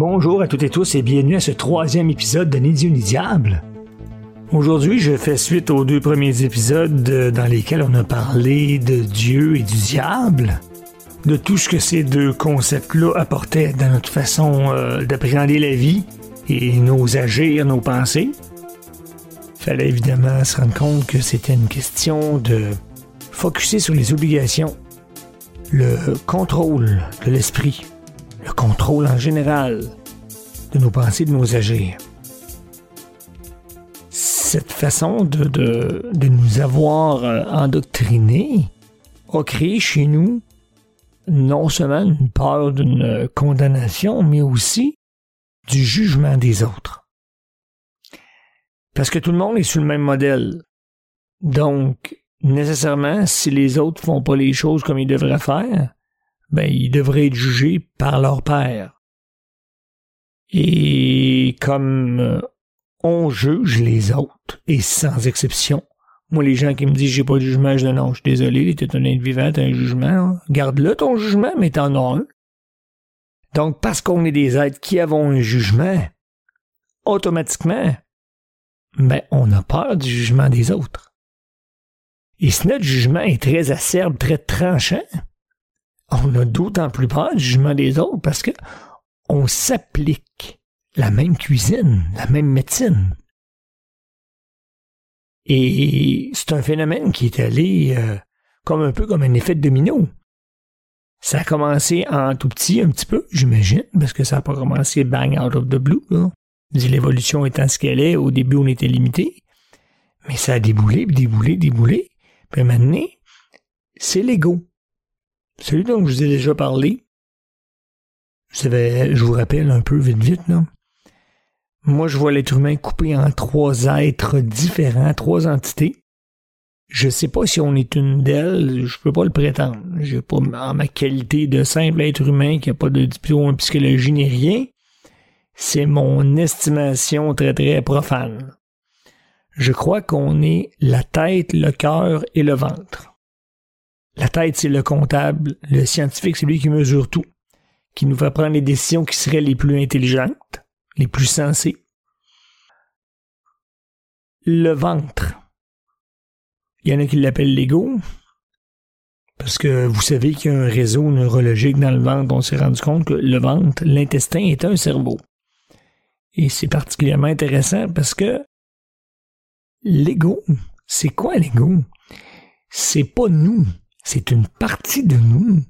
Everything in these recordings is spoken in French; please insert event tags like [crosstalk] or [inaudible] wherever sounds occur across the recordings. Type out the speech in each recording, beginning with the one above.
Bonjour à toutes et tous et bienvenue à ce troisième épisode de Ni Dieu ni Diable. Aujourd'hui, je fais suite aux deux premiers épisodes dans lesquels on a parlé de Dieu et du diable, de tout ce que ces deux concepts-là apportaient dans notre façon euh, d'appréhender la vie et nos agirs, nos pensées. Fallait évidemment se rendre compte que c'était une question de focuser sur les obligations, le contrôle de l'esprit, le contrôle en général de nos pensées, de nos agirs. Cette façon de, de, de nous avoir euh, endoctrinés a créé chez nous non seulement une peur d'une condamnation, mais aussi du jugement des autres. Parce que tout le monde est sur le même modèle. Donc, nécessairement, si les autres font pas les choses comme ils devraient faire, ben, ils devraient être jugés par leur père. Et comme euh, on juge les autres, et sans exception, moi, les gens qui me disent j'ai pas de jugement, je dis non, je suis désolé, t'es un être vivant, t'as un jugement. Garde-le ton jugement, mais t'en as un. Donc, parce qu'on est des êtres qui avons un jugement, automatiquement, ben, on a peur du jugement des autres. Et si notre jugement est très acerbe, très tranchant, on a d'autant plus peur du jugement des autres parce que on s'applique la même cuisine, la même médecine. Et c'est un phénomène qui est allé euh, comme un peu comme un effet de domino. Ça a commencé en tout petit, un petit peu, j'imagine, parce que ça n'a pas commencé bang out of the blue. L'évolution étant ce qu'elle est, au début on était limité, mais ça a déboulé, déboulé, déboulé. Puis maintenant, c'est l'ego. Celui dont je vous ai déjà parlé, je vous rappelle un peu vite vite, là. Moi, je vois l'être humain coupé en trois êtres différents, trois entités. Je sais pas si on est une d'elles, je peux pas le prétendre. J'ai pas, en ma qualité de simple être humain qui a pas de diplôme en psychologie ni rien, c'est mon estimation très très profane. Je crois qu'on est la tête, le cœur et le ventre. La tête, c'est le comptable, le scientifique, c'est lui qui mesure tout, qui nous fait prendre les décisions qui seraient les plus intelligentes, les plus sensées. Le ventre. Il y en a qui l'appellent l'ego, parce que vous savez qu'il y a un réseau neurologique dans le ventre. On s'est rendu compte que le ventre, l'intestin, est un cerveau. Et c'est particulièrement intéressant parce que l'ego, c'est quoi l'ego? C'est pas nous, c'est une partie de nous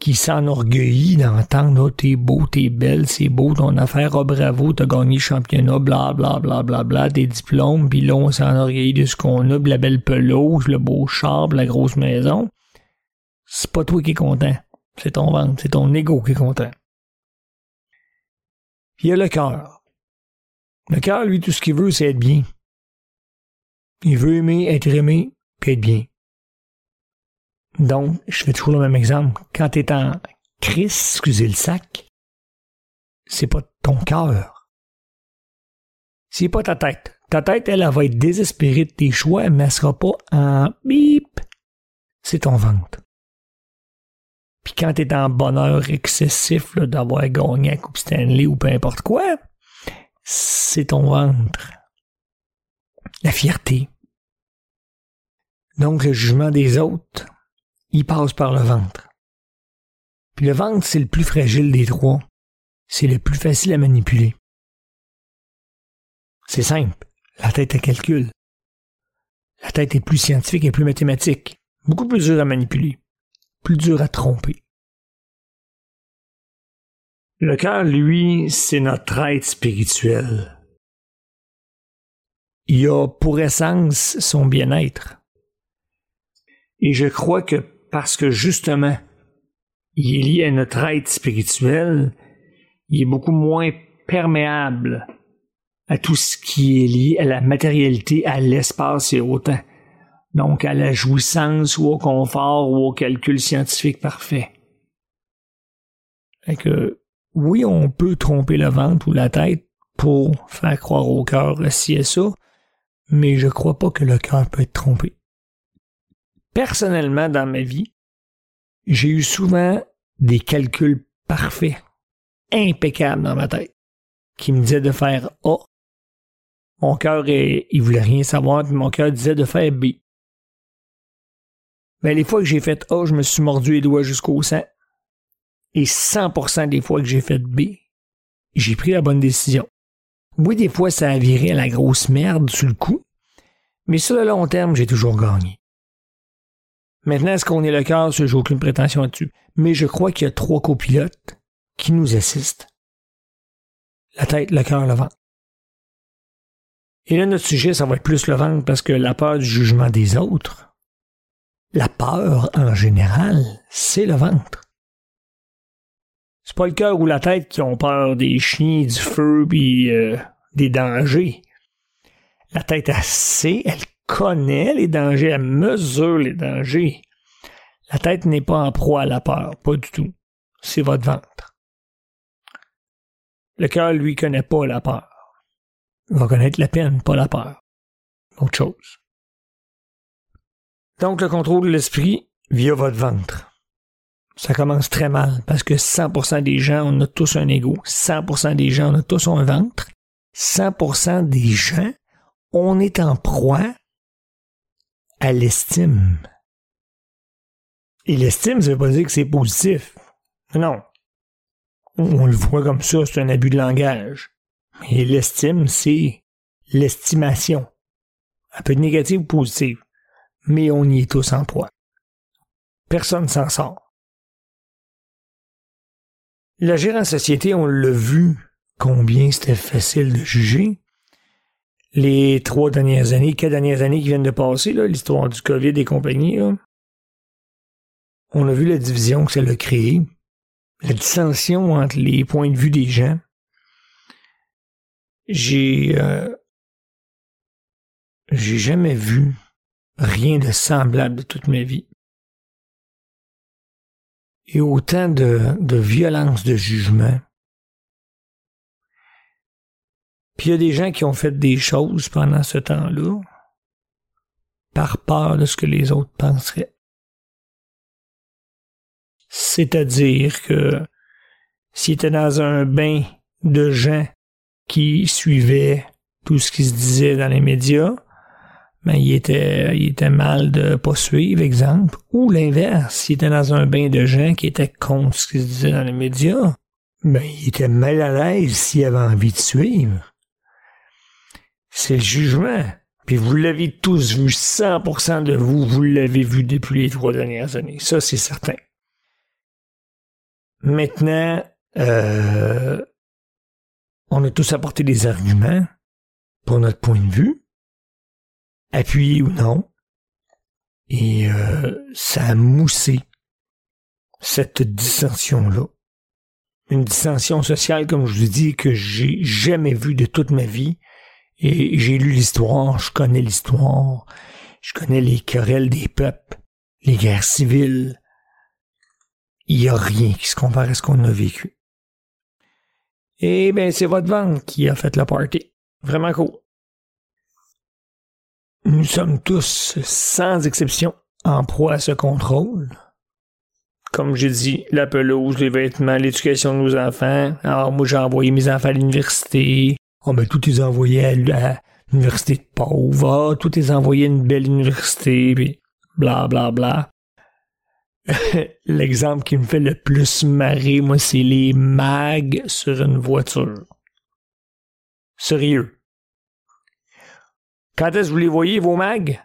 qui s'enorgueillit d'entendre oh, t'es beau, t'es belle, c'est beau ton affaire, oh bravo, t'as gagné le championnat, bla bla bla bla bla, des diplômes, puis là on s'enorgueillit de ce qu'on a, la belle pelouse, le beau char, la grosse maison. C'est pas toi qui es content, c'est ton ventre, c'est ton ego qui est content. Il y a le cœur. Le cœur, lui, tout ce qu'il veut, c'est être bien. Il veut aimer, être aimé, puis être bien. Donc, je fais toujours le même exemple. Quand tu es en crise, excusez le sac, c'est pas ton cœur. C'est pas ta tête. Ta tête, elle, va être désespérée de tes choix, mais elle sera pas en bip. C'est ton ventre. Puis quand t'es en bonheur excessif d'avoir gagné la Coupe Stanley ou peu importe quoi, c'est ton ventre. La fierté. Donc le jugement des autres, il passe par le ventre. Puis le ventre, c'est le plus fragile des trois. C'est le plus facile à manipuler. C'est simple. La tête, à calcul. La tête est plus scientifique et plus mathématique. Beaucoup plus dur à manipuler. Plus dur à tromper. Le cœur, lui, c'est notre être spirituel. Il a pour essence son bien-être. Et je crois que parce que justement, il est lié à notre être spirituel, il est beaucoup moins perméable à tout ce qui est lié à la matérialité, à l'espace et au temps. Donc à la jouissance ou au confort ou au calcul scientifique parfait. Fait que, oui, on peut tromper le ventre ou la tête pour faire croire au cœur ci et ça, mais je crois pas que le cœur peut être trompé personnellement, dans ma vie, j'ai eu souvent des calculs parfaits impeccable dans ma tête qui me disait de faire A. Mon cœur, il voulait rien savoir, puis mon cœur disait de faire B. Mais les fois que j'ai fait A, je me suis mordu les doigts jusqu'au sang. Et 100% des fois que j'ai fait B, j'ai pris la bonne décision. Oui, des fois, ça a viré à la grosse merde sur le coup, mais sur le long terme, j'ai toujours gagné. Maintenant, est-ce qu'on est le cœur? J'ai aucune prétention là-dessus? Mais je crois qu'il y a trois copilotes qui nous assistent. La tête, le cœur, le ventre. Et là, notre sujet, ça va être plus le ventre parce que la peur du jugement des autres, la peur en général, c'est le ventre. C'est pas le cœur ou la tête qui ont peur des chiens, du feu puis euh, des dangers. La tête, elle elle connaît les dangers, elle mesure les dangers. La tête n'est pas en proie à la peur, pas du tout. C'est votre ventre. Le cœur, lui, connaît pas la peur. Il va connaître la peine, pas la peur. Autre chose. Donc, le contrôle de l'esprit via votre ventre. Ça commence très mal parce que 100% des gens, on a tous un ego. 100% des gens, on a tous un ventre. 100% des gens, on est en proie l'estime. Et l'estime, ça veut pas dire que c'est positif. Non. On le voit comme ça, c'est un abus de langage. Et l'estime, c'est l'estimation. Un peu négative ou positive. Mais on y est tous en proie. Personne s'en sort. La en société, on l'a vu combien c'était facile de juger. Les trois dernières années, quatre dernières années qui viennent de passer, l'histoire du COVID et compagnie, on a vu la division que ça a créée, la dissension entre les points de vue des gens. J'ai euh, j'ai jamais vu rien de semblable de toute ma vie. Et autant de, de violence de jugement. Puis il y a des gens qui ont fait des choses pendant ce temps-là par peur de ce que les autres penseraient. C'est-à-dire que s'il était dans un bain de gens qui suivaient tout ce qui se disait dans les médias, ben, il était, il était mal de pas suivre, exemple. Ou l'inverse, s'il était dans un bain de gens qui étaient contre ce qui se disait dans les médias, ben, il était mal à l'aise s'il avait envie de suivre. C'est le jugement. Puis vous l'avez tous vu, 100% de vous, vous l'avez vu depuis les trois dernières années. Ça, c'est certain. Maintenant, euh, on a tous apporté des arguments pour notre point de vue, appuyé ou non, et euh, ça a moussé cette dissension-là. Une dissension sociale, comme je vous dis, que j'ai jamais vue de toute ma vie. Et j'ai lu l'histoire, je connais l'histoire, je connais les querelles des peuples, les guerres civiles, il n'y a rien qui se compare à ce qu'on a vécu. Et bien, c'est votre vente qui a fait la party. Vraiment cool. Nous sommes tous, sans exception, en proie à ce contrôle. Comme j'ai dit, la pelouse, les vêtements, l'éducation de nos enfants. Alors, moi, j'ai envoyé mes enfants à l'université. Oh, ben, tout est envoyé à, l'université de pauvre. Tout est envoyé à une belle université, puis bla, bla, bla. [laughs] L'exemple qui me fait le plus marrer, moi, c'est les mags sur une voiture. Sérieux. Quand est-ce que vous les voyez, vos mags?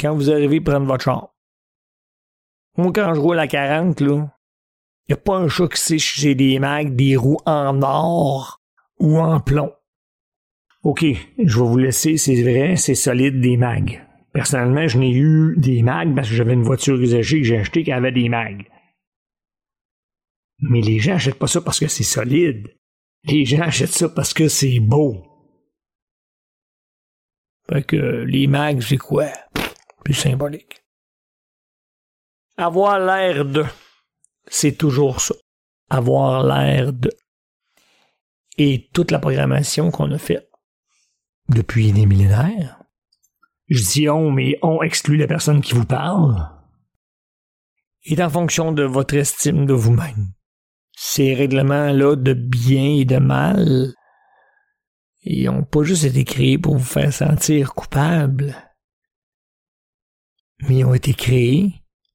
Quand vous arrivez prendre votre char. Moi, quand je roule à 40, là, y a pas un chat qui sait si j'ai des mags, des roues en or ou en plomb. OK, je vais vous laisser, c'est vrai, c'est solide des mags. Personnellement, je n'ai eu des mags parce que j'avais une voiture usagée que j'ai achetée qui avait des mags. Mais les gens n'achètent pas ça parce que c'est solide. Les gens achètent ça parce que c'est beau. Fait que les mags, c'est quoi? Plus symbolique. Avoir l'air de. C'est toujours ça. Avoir l'air de. Et toute la programmation qu'on a faite depuis des millénaires, je dis on, mais on exclut la personne qui vous parle, est en fonction de votre estime de vous-même. ces règlements-là de bien et de mal, ils n'ont pas juste été créés pour vous faire sentir coupable, mais ils ont été créés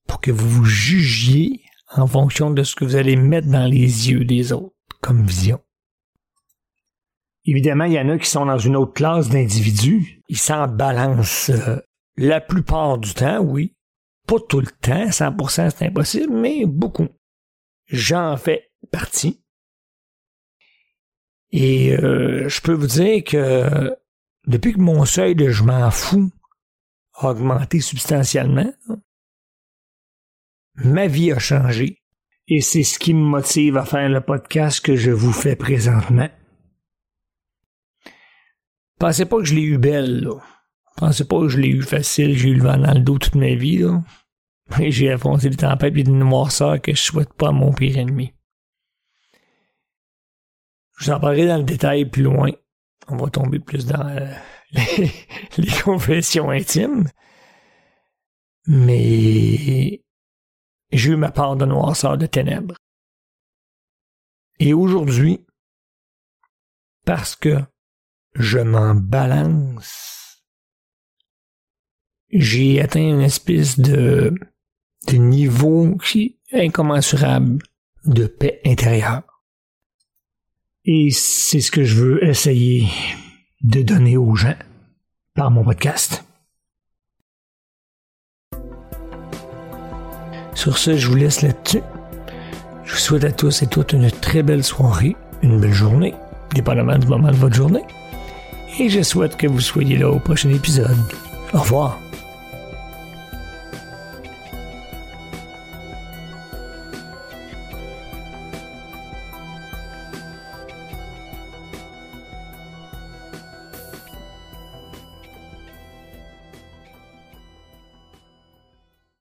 pour que vous vous jugiez en fonction de ce que vous allez mettre dans les yeux des autres comme vision. Évidemment, il y en a qui sont dans une autre classe d'individus. Ils s'en balancent euh, la plupart du temps, oui. Pas tout le temps, 100% c'est impossible, mais beaucoup. J'en fais partie. Et euh, je peux vous dire que depuis que mon seuil de je m'en fous a augmenté substantiellement, ma vie a changé. Et c'est ce qui me motive à faire le podcast que je vous fais présentement. Pensez pas que je l'ai eu belle, là. Pensez pas que je l'ai eu facile, j'ai eu le vent dans le dos toute ma vie, là. [laughs] J'ai affronté des tempêtes et des noirceurs que je souhaite pas à mon pire ennemi. Je vous en parlerai dans le détail plus loin. On va tomber plus dans euh, [laughs] les, les confessions intimes. Mais j'ai eu ma part de noirceur de ténèbres. Et aujourd'hui, parce que je m'en balance, j'ai atteint une espèce de, de niveau incommensurable de paix intérieure. Et c'est ce que je veux essayer de donner aux gens par mon podcast. Sur ce, je vous laisse là-dessus. Je vous souhaite à tous et toutes une très belle soirée, une belle journée, dépendamment du moment de votre journée. Et je souhaite que vous soyez là au prochain épisode. Au revoir.